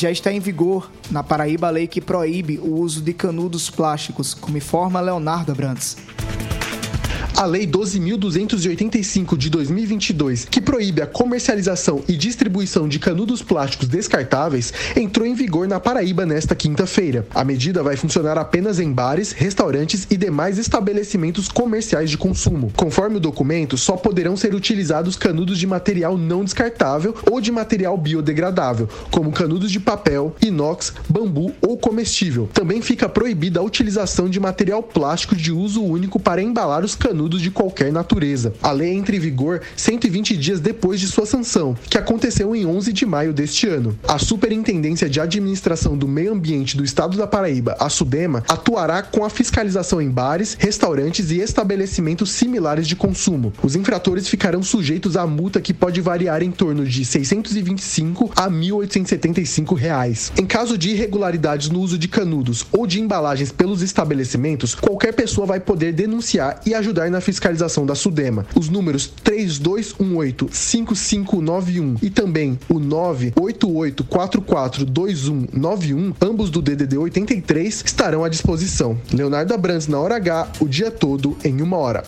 já está em vigor na Paraíba a lei que proíbe o uso de canudos plásticos, como informa Leonardo Abrantes. A Lei 12.285 de 2022, que proíbe a comercialização e distribuição de canudos plásticos descartáveis, entrou em vigor na Paraíba nesta quinta-feira. A medida vai funcionar apenas em bares, restaurantes e demais estabelecimentos comerciais de consumo. Conforme o documento, só poderão ser utilizados canudos de material não descartável ou de material biodegradável, como canudos de papel, inox, bambu ou comestível. Também fica proibida a utilização de material plástico de uso único para embalar os canudos canudos de qualquer natureza. A lei entra em vigor 120 dias depois de sua sanção, que aconteceu em 11 de maio deste ano. A Superintendência de Administração do Meio Ambiente do Estado da Paraíba, a SUDEMA, atuará com a fiscalização em bares, restaurantes e estabelecimentos similares de consumo. Os infratores ficarão sujeitos a multa que pode variar em torno de 625 a 1.875 reais. Em caso de irregularidades no uso de canudos ou de embalagens pelos estabelecimentos, qualquer pessoa vai poder denunciar e ajudar na fiscalização da SUDEMA. Os números 3218-5591 e também o 988442191, ambos do DDD 83, estarão à disposição. Leonardo Abrantes na hora H, o dia todo em uma hora.